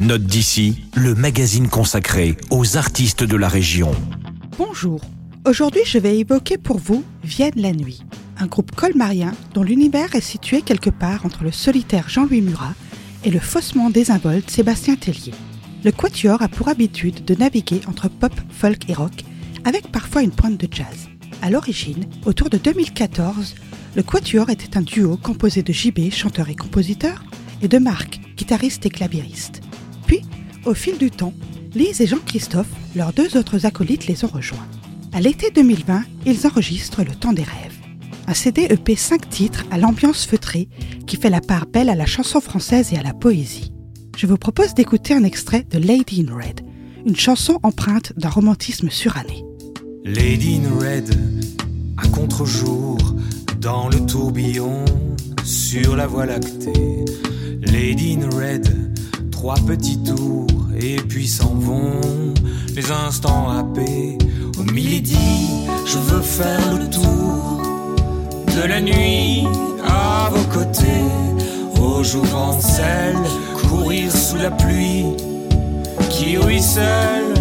Note d'ici, le magazine consacré aux artistes de la région. Bonjour. Aujourd'hui, je vais évoquer pour vous Vienne la nuit, un groupe colmarien dont l'univers est situé quelque part entre le solitaire Jean-Louis Murat et le faussement désinvolte Sébastien Tellier. Le Quatuor a pour habitude de naviguer entre pop, folk et rock, avec parfois une pointe de jazz. À l'origine, autour de 2014, le Quatuor était un duo composé de JB, chanteur et compositeur, et de Marc, guitariste et clavieriste. Au fil du temps, Lise et Jean-Christophe, leurs deux autres acolytes, les ont rejoints. À l'été 2020, ils enregistrent Le Temps des Rêves, un CD EP 5 titres à l'ambiance feutrée qui fait la part belle à la chanson française et à la poésie. Je vous propose d'écouter un extrait de Lady in Red, une chanson empreinte d'un romantisme suranné. Lady in Red, à contre-jour, dans le tourbillon, sur la voie lactée. Lady in Red, trois petits tours, et puis s'en vont les instants happés. Au midi, je veux faire le tour de la nuit à vos côtés. Au jour en courir sous la pluie qui ruisselle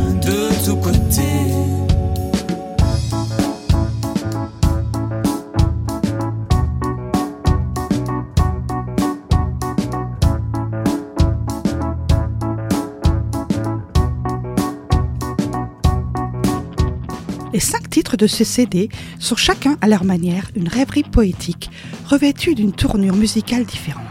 Les cinq titres de ce CD sont chacun à leur manière une rêverie poétique revêtue d'une tournure musicale différente,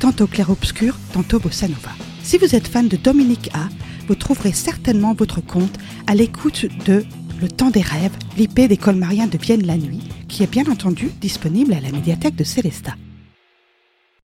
tantôt clair-obscur, tantôt bossa nova. Si vous êtes fan de Dominique A, vous trouverez certainement votre compte à l'écoute de Le Temps des Rêves, l'IP des Colmariens de Vienne la nuit, qui est bien entendu disponible à la médiathèque de Célestat.